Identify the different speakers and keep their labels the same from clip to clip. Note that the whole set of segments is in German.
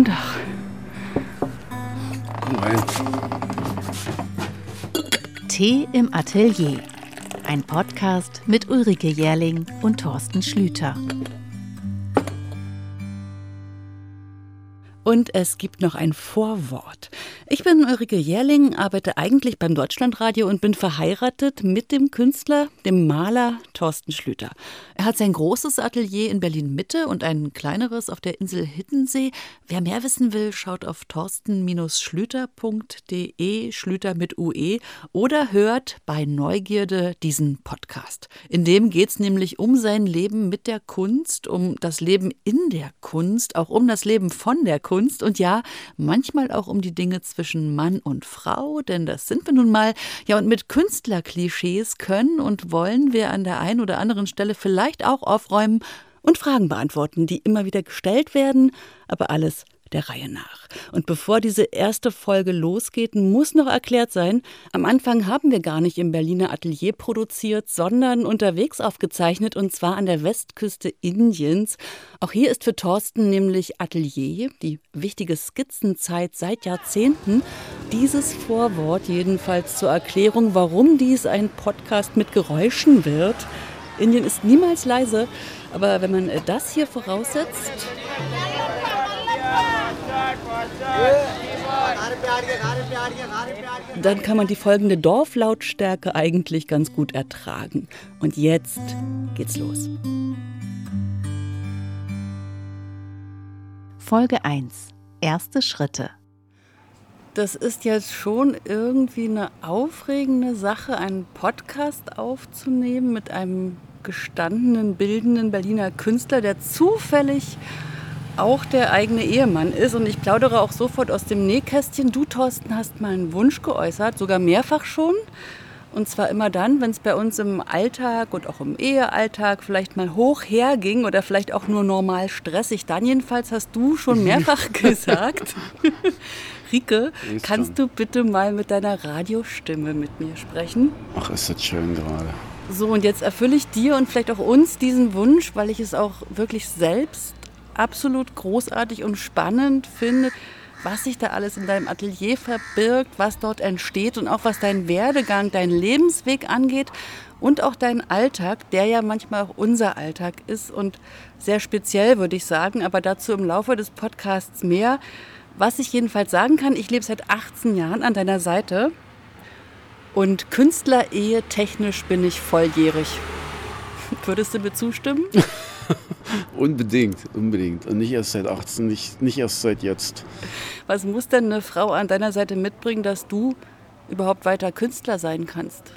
Speaker 1: Guten Tag.
Speaker 2: Nein.
Speaker 3: Tee im Atelier. Ein Podcast mit Ulrike Jährling und Thorsten Schlüter.
Speaker 1: Und es gibt noch ein Vorwort. Ich bin Ulrike Jährling, arbeite eigentlich beim Deutschlandradio und bin verheiratet mit dem Künstler, dem Maler Thorsten Schlüter. Er hat sein großes Atelier in Berlin Mitte und ein kleineres auf der Insel Hiddensee. Wer mehr wissen will, schaut auf thorsten-schlüter.de, Schlüter mit UE, oder hört bei Neugierde diesen Podcast. In dem geht es nämlich um sein Leben mit der Kunst, um das Leben in der Kunst, auch um das Leben von der Kunst und ja, manchmal auch um die Dinge zwischen zwischen Mann und Frau, denn das sind wir nun mal. Ja, und mit Künstlerklischees können und wollen wir an der einen oder anderen Stelle vielleicht auch aufräumen und Fragen beantworten, die immer wieder gestellt werden, aber alles der Reihe nach. Und bevor diese erste Folge losgeht, muss noch erklärt sein, am Anfang haben wir gar nicht im Berliner Atelier produziert, sondern unterwegs aufgezeichnet und zwar an der Westküste Indiens. Auch hier ist für Thorsten nämlich Atelier, die wichtige Skizzenzeit seit Jahrzehnten. Dieses Vorwort jedenfalls zur Erklärung, warum dies ein Podcast mit Geräuschen wird. Indien ist niemals leise, aber wenn man das hier voraussetzt. Dann kann man die folgende Dorflautstärke eigentlich ganz gut ertragen. Und jetzt geht's los.
Speaker 3: Folge 1. Erste Schritte.
Speaker 1: Das ist jetzt schon irgendwie eine aufregende Sache, einen Podcast aufzunehmen mit einem gestandenen, bildenden Berliner Künstler, der zufällig auch der eigene Ehemann ist. Und ich plaudere auch sofort aus dem Nähkästchen. Du, Thorsten, hast mal einen Wunsch geäußert, sogar mehrfach schon. Und zwar immer dann, wenn es bei uns im Alltag und auch im Ehealltag vielleicht mal hoch herging oder vielleicht auch nur normal stressig. Dann jedenfalls hast du schon mehrfach gesagt, Rike, kannst du bitte mal mit deiner Radiostimme mit mir sprechen?
Speaker 2: Ach, ist das schön gerade.
Speaker 1: So, und jetzt erfülle ich dir und vielleicht auch uns diesen Wunsch, weil ich es auch wirklich selbst absolut großartig und spannend finde, was sich da alles in deinem Atelier verbirgt, was dort entsteht und auch was dein Werdegang, dein Lebensweg angeht und auch dein Alltag, der ja manchmal auch unser Alltag ist und sehr speziell, würde ich sagen, aber dazu im Laufe des Podcasts mehr. Was ich jedenfalls sagen kann, ich lebe seit 18 Jahren an deiner Seite und Künstler-Ehe technisch bin ich volljährig. Würdest du mir zustimmen?
Speaker 2: unbedingt, unbedingt. Und nicht erst seit 18, nicht, nicht erst seit jetzt.
Speaker 1: Was muss denn eine Frau an deiner Seite mitbringen, dass du überhaupt weiter Künstler sein kannst?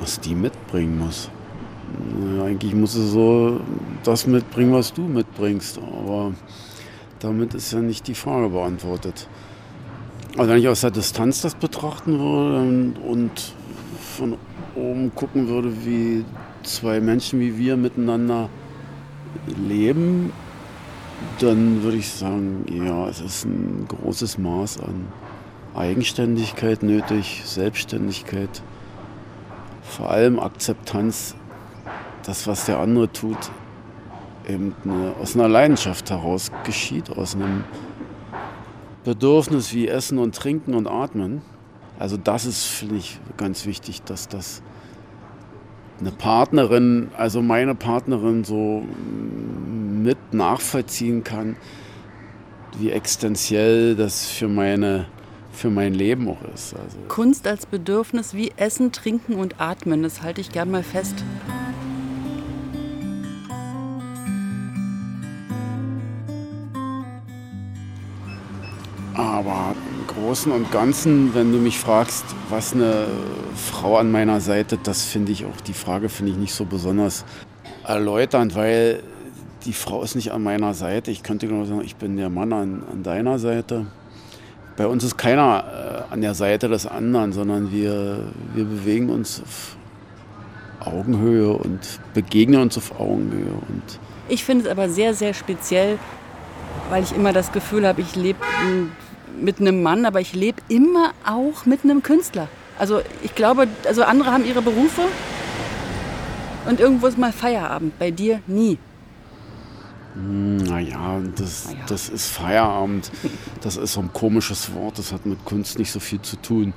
Speaker 2: Was die mitbringen muss? Ja, eigentlich muss sie so das mitbringen, was du mitbringst. Aber damit ist ja nicht die Frage beantwortet. Also wenn ich aus der Distanz das betrachten würde und von oben gucken würde, wie zwei Menschen wie wir miteinander leben, dann würde ich sagen, ja, es ist ein großes Maß an Eigenständigkeit nötig, Selbstständigkeit, vor allem Akzeptanz, das, was der andere tut, eben eine, aus einer Leidenschaft heraus geschieht, aus einem Bedürfnis wie Essen und Trinken und Atmen. Also das ist, finde ich, ganz wichtig, dass das eine Partnerin, also meine Partnerin so mit nachvollziehen kann, wie existenziell das für meine für mein Leben auch ist. Also
Speaker 1: Kunst als Bedürfnis wie Essen, Trinken und Atmen, das halte ich gern mal fest.
Speaker 2: Großen und Ganzen, wenn du mich fragst, was eine Frau an meiner Seite, das finde ich auch, die Frage finde ich nicht so besonders erläuternd, weil die Frau ist nicht an meiner Seite. Ich könnte nur sagen, ich bin der Mann an, an deiner Seite. Bei uns ist keiner äh, an der Seite des anderen, sondern wir, wir bewegen uns auf Augenhöhe und begegnen uns auf Augenhöhe. Und
Speaker 1: ich finde es aber sehr, sehr speziell, weil ich immer das Gefühl habe, ich lebe mit einem Mann, aber ich lebe immer auch mit einem Künstler. Also ich glaube, also andere haben ihre Berufe und irgendwo ist mal Feierabend. Bei dir nie.
Speaker 2: Naja, das, naja. das ist Feierabend. Das ist so ein komisches Wort. Das hat mit Kunst nicht so viel zu tun.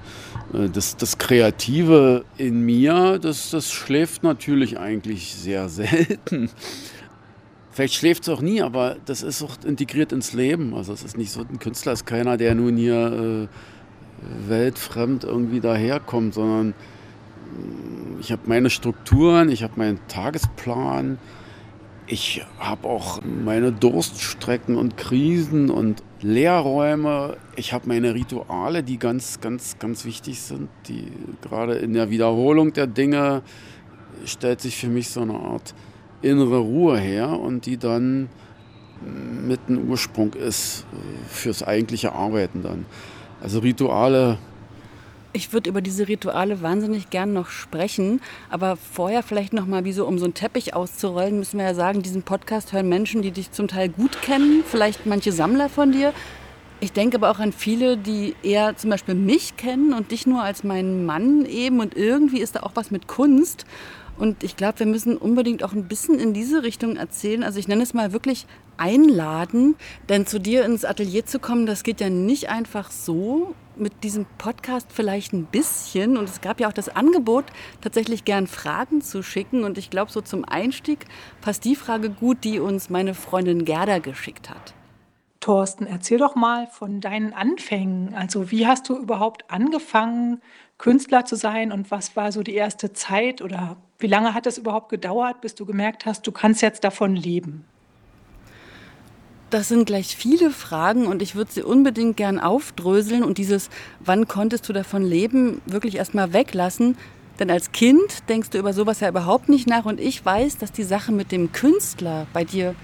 Speaker 2: Äh, das, das Kreative in mir, das, das schläft natürlich eigentlich sehr selten. Vielleicht schläft es auch nie, aber das ist auch integriert ins Leben. Also es ist nicht so, ein Künstler ist keiner, der nun hier äh, weltfremd irgendwie daherkommt, sondern äh, ich habe meine Strukturen, ich habe meinen Tagesplan, ich habe auch meine Durststrecken und Krisen und Leerräume. Ich habe meine Rituale, die ganz, ganz, ganz wichtig sind. Die gerade in der Wiederholung der Dinge stellt sich für mich so eine Art innere Ruhe her und die dann mit einem Ursprung ist äh, fürs eigentliche Arbeiten dann. Also Rituale.
Speaker 1: Ich würde über diese Rituale wahnsinnig gern noch sprechen, aber vorher vielleicht noch mal, wie so um so einen Teppich auszurollen, müssen wir ja sagen, diesen Podcast hören Menschen, die dich zum Teil gut kennen, vielleicht manche Sammler von dir. Ich denke aber auch an viele, die eher zum Beispiel mich kennen und dich nur als meinen Mann eben und irgendwie ist da auch was mit Kunst. Und ich glaube, wir müssen unbedingt auch ein bisschen in diese Richtung erzählen. Also ich nenne es mal wirklich einladen. Denn zu dir ins Atelier zu kommen, das geht ja nicht einfach so. Mit diesem Podcast vielleicht ein bisschen. Und es gab ja auch das Angebot, tatsächlich gern Fragen zu schicken. Und ich glaube, so zum Einstieg passt die Frage gut, die uns meine Freundin Gerda geschickt hat.
Speaker 4: Thorsten, erzähl doch mal von deinen Anfängen. Also wie hast du überhaupt angefangen, Künstler zu sein und was war so die erste Zeit oder wie lange hat es überhaupt gedauert, bis du gemerkt hast, du kannst jetzt davon leben?
Speaker 1: Das sind gleich viele Fragen und ich würde sie unbedingt gern aufdröseln und dieses, wann konntest du davon leben, wirklich erstmal weglassen. Denn als Kind denkst du über sowas ja überhaupt nicht nach und ich weiß, dass die Sache mit dem Künstler bei dir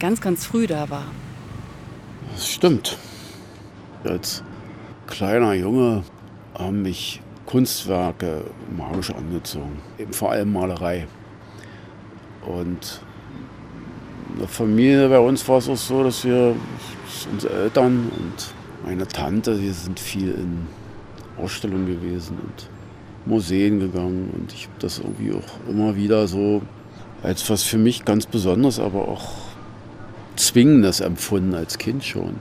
Speaker 1: ganz, ganz früh da war.
Speaker 2: Das stimmt. Als kleiner Junge haben mich Kunstwerke magisch angezogen, eben vor allem Malerei. Und in der Familie bei uns war es auch so, dass wir, unsere Eltern und meine Tante, wir sind viel in Ausstellungen gewesen und Museen gegangen und ich habe das irgendwie auch immer wieder so als was für mich ganz Besonderes, aber auch Zwingendes empfunden als Kind schon,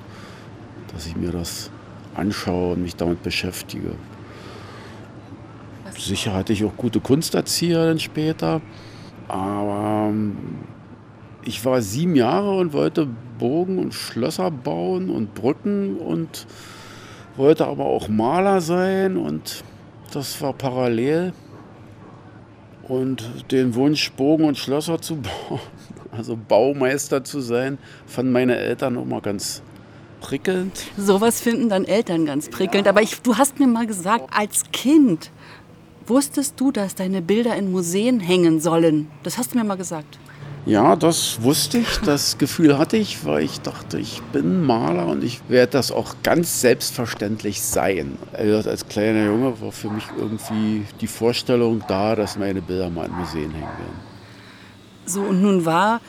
Speaker 2: dass ich mir das anschaue und mich damit beschäftige. Sicher hatte ich auch gute Kunsterzieher dann später, aber ähm, ich war sieben Jahre und wollte Bogen und Schlösser bauen und Brücken und wollte aber auch Maler sein und das war parallel. Und den Wunsch, Bogen und Schlösser zu bauen, also Baumeister zu sein, fanden meine Eltern auch mal ganz prickelnd.
Speaker 1: Sowas finden dann Eltern ganz prickelnd. Ja. Aber ich, du hast mir mal gesagt, als Kind wusstest du, dass deine Bilder in Museen hängen sollen. Das hast du mir mal gesagt.
Speaker 2: Ja, das wusste ich, das Gefühl hatte ich, weil ich dachte, ich bin Maler und ich werde das auch ganz selbstverständlich sein. Also als kleiner Junge war für mich irgendwie die Vorstellung da, dass meine Bilder mal in Museen hängen werden.
Speaker 1: So, und nun war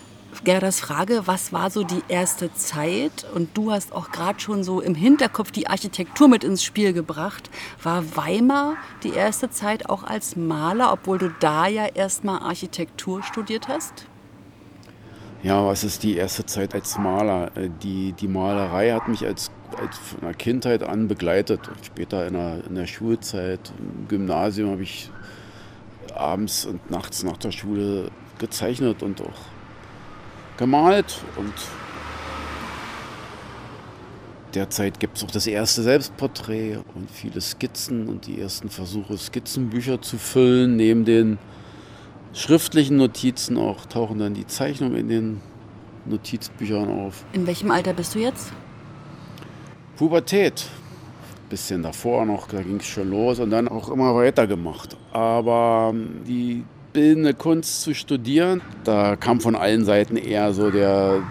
Speaker 1: Gerdas Frage, was war so die erste Zeit? Und du hast auch gerade schon so im Hinterkopf die Architektur mit ins Spiel gebracht. War Weimar die erste Zeit auch als Maler, obwohl du da ja erstmal Architektur studiert hast?
Speaker 2: Ja, was ist die erste Zeit als Maler? Äh, die, die Malerei hat mich als, als von der Kindheit an begleitet. Später in der, in der Schulzeit, im Gymnasium habe ich abends und nachts nach der Schule gezeichnet und auch gemalt. Und derzeit gibt es auch das erste Selbstporträt und viele Skizzen und die ersten Versuche, Skizzenbücher zu füllen. Neben den schriftlichen Notizen auch tauchen dann die Zeichnungen in den Notizbüchern auf.
Speaker 1: In welchem Alter bist du jetzt?
Speaker 2: Pubertät. Bisschen davor noch, da ging es schon los und dann auch immer weiter gemacht. Aber ähm, die bildende Kunst zu studieren. Da kam von allen Seiten eher so der.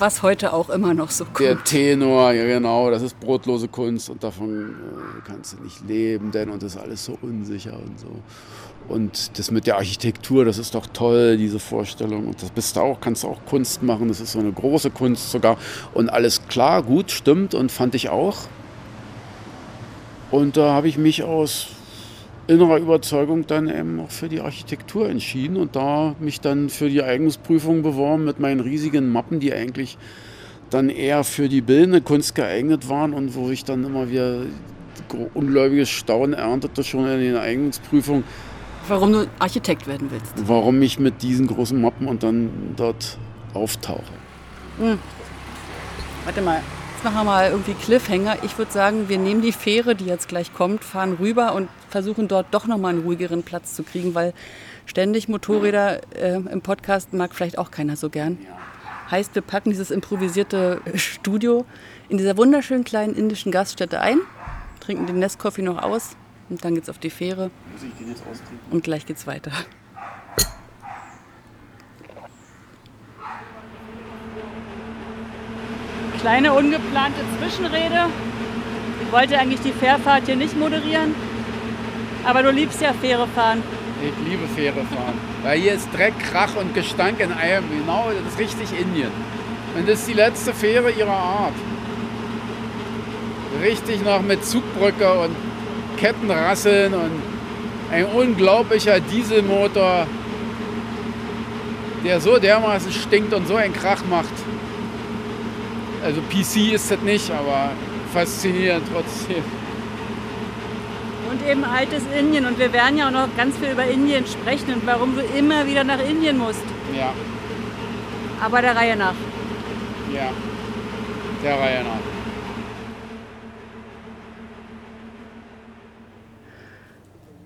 Speaker 1: Was heute auch immer noch so kommt.
Speaker 2: Der Tenor, ja genau, das ist brotlose Kunst und davon äh, kannst du nicht leben, denn und das ist alles so unsicher und so. Und das mit der Architektur, das ist doch toll, diese Vorstellung. Und das bist du auch, kannst du auch Kunst machen. Das ist so eine große Kunst sogar. Und alles klar, gut, stimmt und fand ich auch. Und da habe ich mich aus innerer Überzeugung dann eben auch für die Architektur entschieden und da mich dann für die Eignungsprüfung beworben mit meinen riesigen Mappen, die eigentlich dann eher für die bildende Kunst geeignet waren und wo ich dann immer wieder ungläubiges Staunen erntete schon in den Eignungsprüfungen.
Speaker 1: Warum du Architekt werden willst.
Speaker 2: Warum ich mit diesen großen Mappen und dann dort auftauche. Hm.
Speaker 1: Warte mal, jetzt machen wir mal irgendwie Cliffhanger. Ich würde sagen, wir nehmen die Fähre, die jetzt gleich kommt, fahren rüber und versuchen dort doch nochmal einen ruhigeren Platz zu kriegen, weil ständig Motorräder äh, im Podcast mag vielleicht auch keiner so gern. Heißt, wir packen dieses improvisierte Studio in dieser wunderschönen kleinen indischen Gaststätte ein, trinken den Nestcoffee noch aus und dann geht's auf die Fähre. Muss ich den jetzt austrinken? Und gleich geht's weiter. Kleine ungeplante Zwischenrede. Ich wollte eigentlich die Fährfahrt hier nicht moderieren, aber du liebst ja Fähre fahren.
Speaker 2: Ich liebe Fähre fahren. Weil hier ist Dreck, Krach und Gestank in einem. Genau, das ist richtig Indien. Und das ist die letzte Fähre ihrer Art. Richtig noch mit Zugbrücke und Kettenrasseln und ein unglaublicher Dieselmotor, der so dermaßen stinkt und so einen Krach macht. Also PC ist das nicht, aber faszinierend trotzdem
Speaker 1: und eben altes Indien. Und wir werden ja auch noch ganz viel über Indien sprechen und warum du immer wieder nach Indien musst.
Speaker 2: Ja.
Speaker 1: Aber der Reihe nach.
Speaker 2: Ja, der Reihe nach.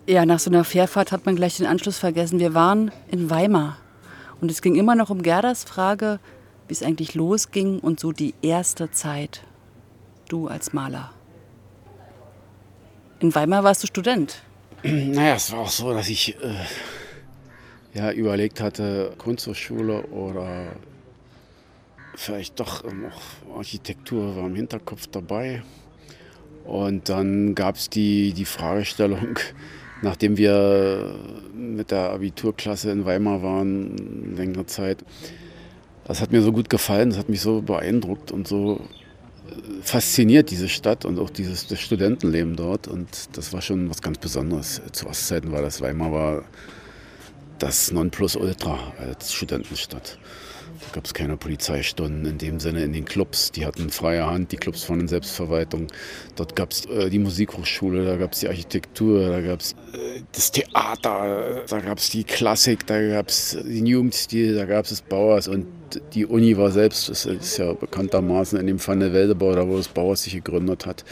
Speaker 1: Ja, nach so einer Fährfahrt hat man gleich den Anschluss vergessen. Wir waren in Weimar und es ging immer noch um Gerdas Frage, wie es eigentlich losging und so die erste Zeit. Du als Maler. In Weimar warst du Student.
Speaker 2: Naja, es war auch so, dass ich äh, ja, überlegt hatte, Kunsthochschule oder vielleicht doch noch Architektur war im Hinterkopf dabei. Und dann gab es die, die Fragestellung, nachdem wir mit der Abiturklasse in Weimar waren, längere Zeit, das hat mir so gut gefallen, das hat mich so beeindruckt und so fasziniert, diese Stadt und auch dieses das Studentenleben dort. Und das war schon was ganz Besonderes. Zu Ostzeiten war das Weimar war das Nonplusultra als Studentenstadt. Da gab es keine Polizeistunden in dem Sinne in den Clubs. Die hatten freie Hand, die Clubs von den Selbstverwaltung. Dort gab es äh, die Musikhochschule, da gab es die Architektur, da gab es äh, das Theater, da gab es die Klassik, da gab es den Jugendstil, da gab es das Bauers und die Uni war selbst, das ist ja bekanntermaßen in dem Pfanne Weldebau, da wo das Bauers sich gegründet hat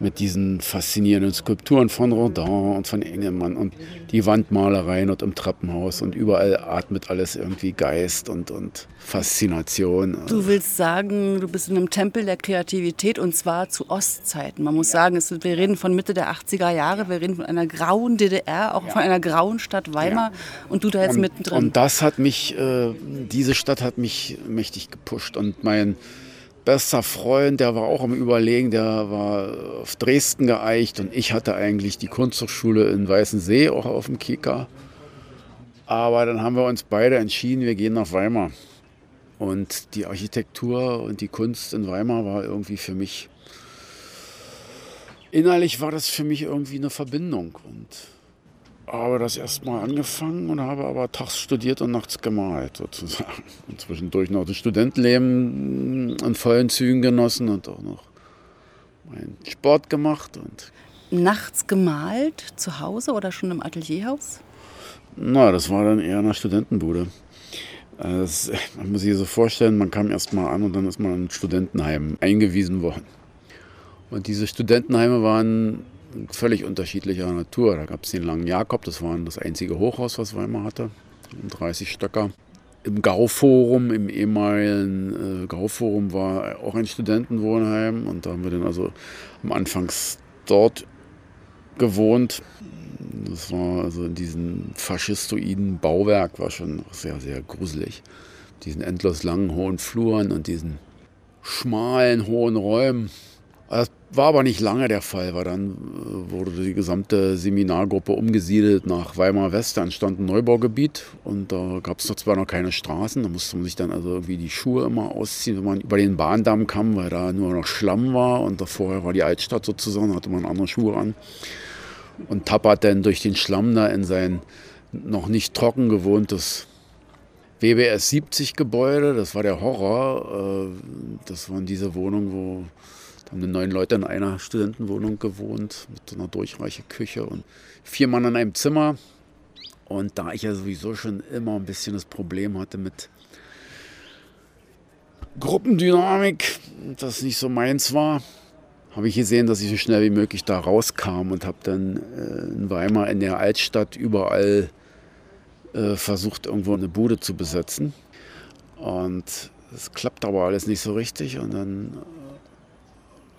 Speaker 2: mit diesen faszinierenden Skulpturen von Rodin und von Engelmann und die Wandmalereien und im Treppenhaus und überall atmet alles irgendwie Geist und, und Faszination.
Speaker 1: Du willst sagen, du bist in einem Tempel der Kreativität und zwar zu Ostzeiten. Man muss ja. sagen, es, wir reden von Mitte der 80er Jahre, wir reden von einer grauen DDR, auch ja. von einer grauen Stadt Weimar ja. und du da jetzt
Speaker 2: und,
Speaker 1: mittendrin.
Speaker 2: Und das hat mich, äh, diese Stadt hat mich mächtig gepusht und mein bester Freund, der war auch am Überlegen, der war auf Dresden geeicht und ich hatte eigentlich die Kunsthochschule in Weißensee auch auf dem Kika. Aber dann haben wir uns beide entschieden, wir gehen nach Weimar. Und die Architektur und die Kunst in Weimar war irgendwie für mich, innerlich war das für mich irgendwie eine Verbindung. Und habe das erstmal angefangen und habe aber tags studiert und nachts gemalt sozusagen. Und zwischendurch noch das Studentenleben in vollen Zügen genossen und auch noch meinen Sport gemacht. Und
Speaker 1: nachts gemalt, zu Hause oder schon im Atelierhaus?
Speaker 2: Na, das war dann eher in der Studentenbude. Das, man muss sich so vorstellen, man kam erstmal an und dann ist man in ein Studentenheim eingewiesen worden. Und diese Studentenheime waren völlig unterschiedlicher Natur. Da gab es den Langen Jakob, das war das einzige Hochhaus, was Weimar hatte, 30 Stöcker. Im Gauforum, im ehemaligen äh, Gauforum war auch ein Studentenwohnheim und da haben wir dann also am Anfang dort gewohnt. Das war also in diesem faschistoiden Bauwerk, war schon sehr, sehr gruselig. Diesen endlos langen, hohen Fluren und diesen schmalen, hohen Räumen. Das war aber nicht lange der Fall, weil dann äh, wurde die gesamte Seminargruppe umgesiedelt nach Weimar West. Da entstand ein Neubaugebiet und da gab es zwar noch keine Straßen. Da musste man sich dann also irgendwie die Schuhe immer ausziehen, wenn man über den Bahndamm kam, weil da nur noch Schlamm war und da vorher war die Altstadt sozusagen, da hatte man andere Schuhe an. und tappert dann durch den Schlamm da in sein noch nicht trocken gewohntes WBS 70 Gebäude. Das war der Horror. Äh, das waren diese Wohnungen, wo da haben neun Leute in einer Studentenwohnung gewohnt mit so einer durchreichen Küche und vier Mann in einem Zimmer. Und da ich ja sowieso schon immer ein bisschen das Problem hatte mit Gruppendynamik, das nicht so meins war, habe ich gesehen, dass ich so schnell wie möglich da rauskam und habe dann äh, in Weimar in der Altstadt überall äh, versucht, irgendwo eine Bude zu besetzen. Und es klappt aber alles nicht so richtig. Und dann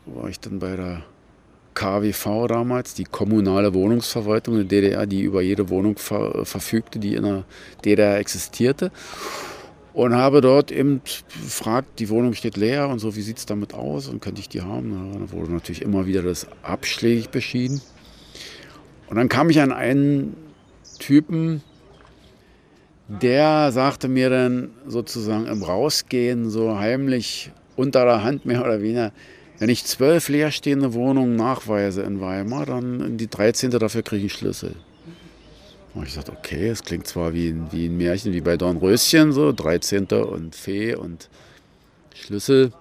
Speaker 2: war ich dann bei der KWV damals, die kommunale Wohnungsverwaltung der DDR, die über jede Wohnung ver verfügte, die in der DDR existierte und habe dort eben gefragt, die Wohnung steht leer und so, wie sieht es damit aus und könnte ich die haben? Da wurde natürlich immer wieder das abschlägig beschieden. Und dann kam ich an einen Typen, der sagte mir dann sozusagen im Rausgehen, so heimlich unter der Hand mehr oder weniger, wenn ich zwölf leerstehende Wohnungen nachweise in Weimar, dann die 13. dafür kriege ich Schlüssel. Und ich dachte, okay, es klingt zwar wie ein, wie ein Märchen, wie bei Dornröschen, so 13. und Fee und Schlüssel.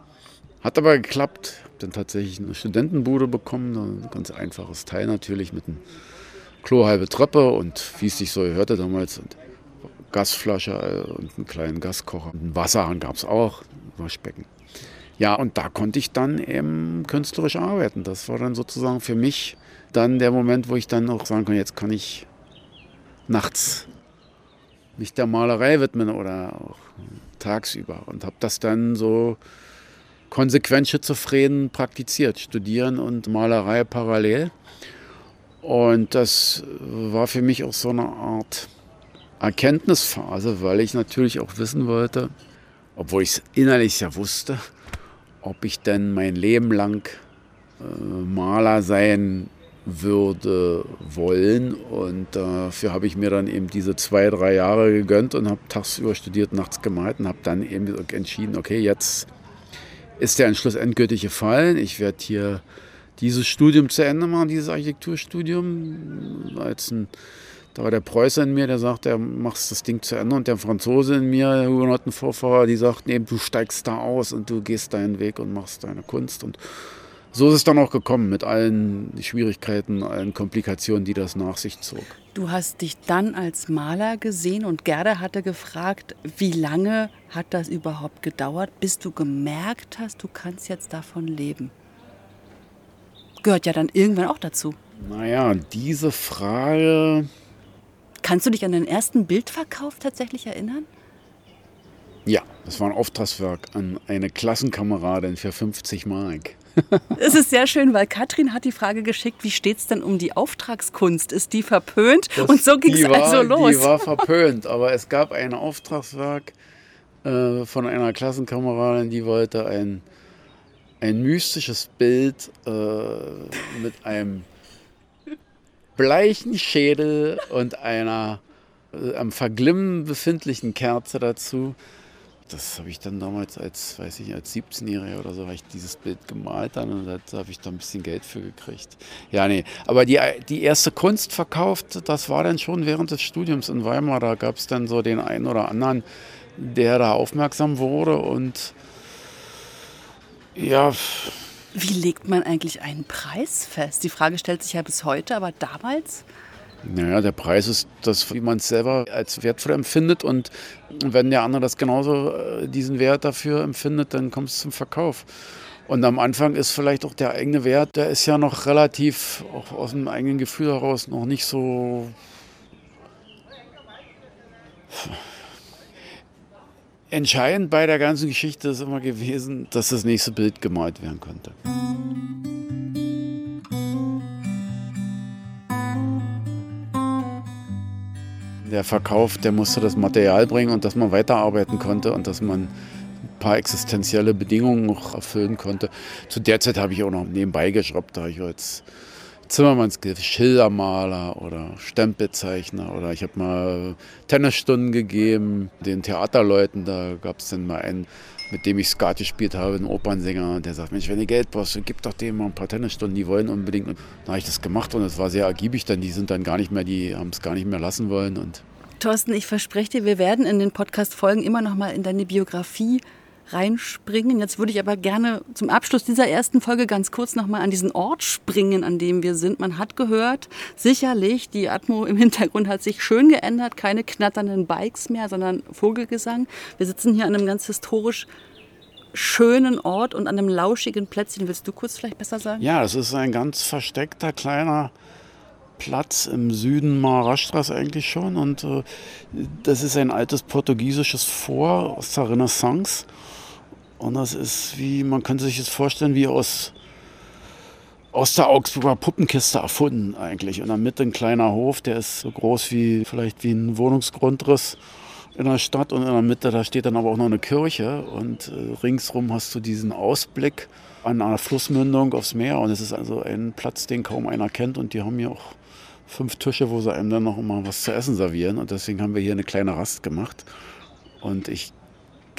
Speaker 2: Hat aber geklappt. Ich habe dann tatsächlich eine Studentenbude bekommen, ein ganz einfaches Teil natürlich mit einem Klo halbe Treppe und wie es sich so gehörte damals, und Gasflasche äh, und einen kleinen Gaskocher. Ein Wasserhahn gab es auch, Waschbecken. Ja, und da konnte ich dann eben künstlerisch arbeiten. Das war dann sozusagen für mich dann der Moment, wo ich dann auch sagen kann, jetzt kann ich nachts mich der Malerei widmen oder auch tagsüber. Und habe das dann so konsequent schizophren praktiziert, studieren und Malerei parallel. Und das war für mich auch so eine Art Erkenntnisphase, weil ich natürlich auch wissen wollte, obwohl ich es innerlich ja wusste, ob ich denn mein Leben lang äh, Maler sein würde wollen. Und dafür habe ich mir dann eben diese zwei, drei Jahre gegönnt und habe tagsüber studiert, nachts gemalt und habe dann eben entschieden, okay, jetzt ist der Entschluss endgültig gefallen. Ich werde hier dieses Studium zu Ende machen, dieses Architekturstudium. Als ein, da war der Preußer in mir, der sagte, er machst das Ding zu Ende. Und der Franzose in mir, der Hugenottenvorfahrer, die sagten eben, du steigst da aus und du gehst deinen Weg und machst deine Kunst. Und so ist es dann auch gekommen mit allen Schwierigkeiten, allen Komplikationen, die das nach sich zog.
Speaker 1: Du hast dich dann als Maler gesehen und Gerda hatte gefragt, wie lange hat das überhaupt gedauert, bis du gemerkt hast, du kannst jetzt davon leben? Gehört ja dann irgendwann auch dazu.
Speaker 2: Naja, diese Frage.
Speaker 1: Kannst du dich an den ersten Bildverkauf tatsächlich erinnern?
Speaker 2: Ja, das war ein Auftragswerk an eine Klassenkameradin für 50 Mark.
Speaker 1: Es ist sehr schön, weil Katrin hat die Frage geschickt, wie steht es denn um die Auftragskunst? Ist die verpönt? Das, Und so ging es also los.
Speaker 2: Die war verpönt, aber es gab ein Auftragswerk äh, von einer Klassenkameradin, die wollte ein, ein mystisches Bild äh, mit einem bleichen Schädel und einer äh, am Verglimmen befindlichen Kerze dazu das habe ich dann damals als, weiß ich, als 17-Jähriger oder so, habe ich dieses Bild gemalt dann und da habe ich da ein bisschen Geld für gekriegt. Ja, nee, aber die, die erste Kunst verkauft, das war dann schon während des Studiums in Weimar. Da gab es dann so den einen oder anderen, der da aufmerksam wurde und ja.
Speaker 1: Wie legt man eigentlich einen Preis fest? Die Frage stellt sich ja bis heute, aber damals?
Speaker 2: Naja, der Preis ist das, wie man es selber als wertvoll empfindet. Und wenn der andere das genauso, äh, diesen Wert dafür empfindet, dann kommt es zum Verkauf. Und am Anfang ist vielleicht auch der eigene Wert, der ist ja noch relativ, auch aus dem eigenen Gefühl heraus, noch nicht so. Entscheidend bei der ganzen Geschichte ist immer gewesen, dass das nächste Bild gemalt werden konnte. der Verkauf, der musste das Material bringen und dass man weiterarbeiten konnte und dass man ein paar existenzielle Bedingungen noch erfüllen konnte. Zu der Zeit habe ich auch noch nebenbei geschraubt, da ich als Zimmermanns Schildermaler oder Stempelzeichner oder ich habe mal Tennisstunden gegeben den Theaterleuten. Da gab es dann mal einen mit dem ich Skat gespielt habe, ein Opernsänger, der sagt, Mensch, wenn ihr Geld brauchst, gib doch denen mal ein paar Tennisstunden, die wollen unbedingt. Und dann habe ich das gemacht und es war sehr ergiebig, dann die sind dann gar nicht mehr, die haben es gar nicht mehr lassen wollen. Und
Speaker 1: Thorsten, ich verspreche dir, wir werden in den Podcast-Folgen immer noch mal in deine Biografie reinspringen. Jetzt würde ich aber gerne zum Abschluss dieser ersten Folge ganz kurz nochmal an diesen Ort springen, an dem wir sind. Man hat gehört, sicherlich, die Atmo im Hintergrund hat sich schön geändert. Keine knatternden Bikes mehr, sondern Vogelgesang. Wir sitzen hier an einem ganz historisch schönen Ort und an einem lauschigen Plätzchen. Willst du kurz vielleicht besser sagen?
Speaker 2: Ja, es ist ein ganz versteckter kleiner Platz im Süden Maharashtras eigentlich schon. Und äh, das ist ein altes portugiesisches Fort aus der Renaissance. Und das ist wie, man könnte sich das vorstellen, wie aus, aus der Augsburger Puppenkiste erfunden eigentlich. Und in der Mitte ein kleiner Hof, der ist so groß wie vielleicht wie ein Wohnungsgrundriss in der Stadt. Und in der Mitte, da steht dann aber auch noch eine Kirche. Und äh, ringsrum hast du diesen Ausblick an einer Flussmündung aufs Meer. Und es ist also ein Platz, den kaum einer kennt. Und die haben hier auch fünf Tische, wo sie einem dann noch mal was zu essen servieren. Und deswegen haben wir hier eine kleine Rast gemacht. Und ich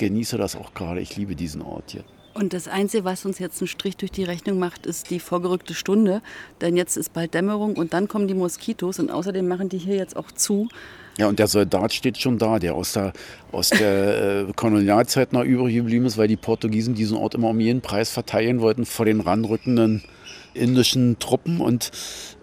Speaker 2: genieße das auch gerade. Ich liebe diesen Ort hier.
Speaker 1: Und das Einzige, was uns jetzt einen Strich durch die Rechnung macht, ist die vorgerückte Stunde. Denn jetzt ist bald Dämmerung und dann kommen die Moskitos und außerdem machen die hier jetzt auch zu.
Speaker 2: Ja, und der Soldat steht schon da, der aus der, aus der äh, Kolonialzeit noch übrig geblieben ist, weil die Portugiesen diesen Ort immer um jeden Preis verteilen wollten vor den ranrückenden indischen Truppen. Und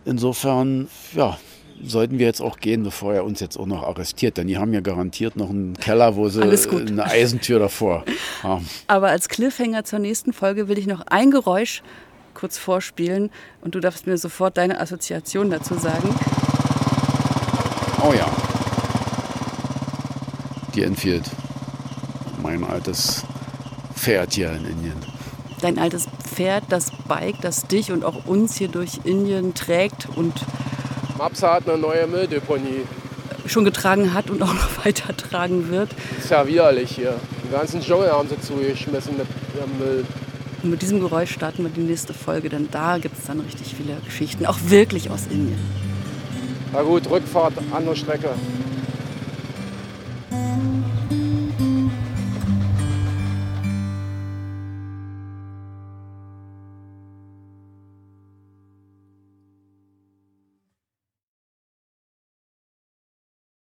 Speaker 2: insofern, ja, sollten wir jetzt auch gehen, bevor er uns jetzt auch noch arrestiert. Denn die haben ja garantiert noch einen Keller, wo sie eine Eisentür davor haben.
Speaker 1: Aber als Cliffhanger zur nächsten Folge will ich noch ein Geräusch kurz vorspielen und du darfst mir sofort deine Assoziation dazu sagen.
Speaker 2: Oh ja. Die Enfield. Mein altes Pferd hier in Indien.
Speaker 1: Dein altes Pferd, das Bike, das dich und auch uns hier durch Indien trägt und
Speaker 5: Mapsa hat eine neue Mülldeponie.
Speaker 1: Schon getragen hat und auch noch weiter tragen wird.
Speaker 5: Ist ja widerlich hier. Den ganzen Dschungel haben sie zugeschmissen mit ihrem Müll.
Speaker 1: Und mit diesem Geräusch starten wir die nächste Folge, denn da gibt es dann richtig viele Geschichten, auch wirklich aus Indien.
Speaker 5: Na gut, Rückfahrt, andere Strecke.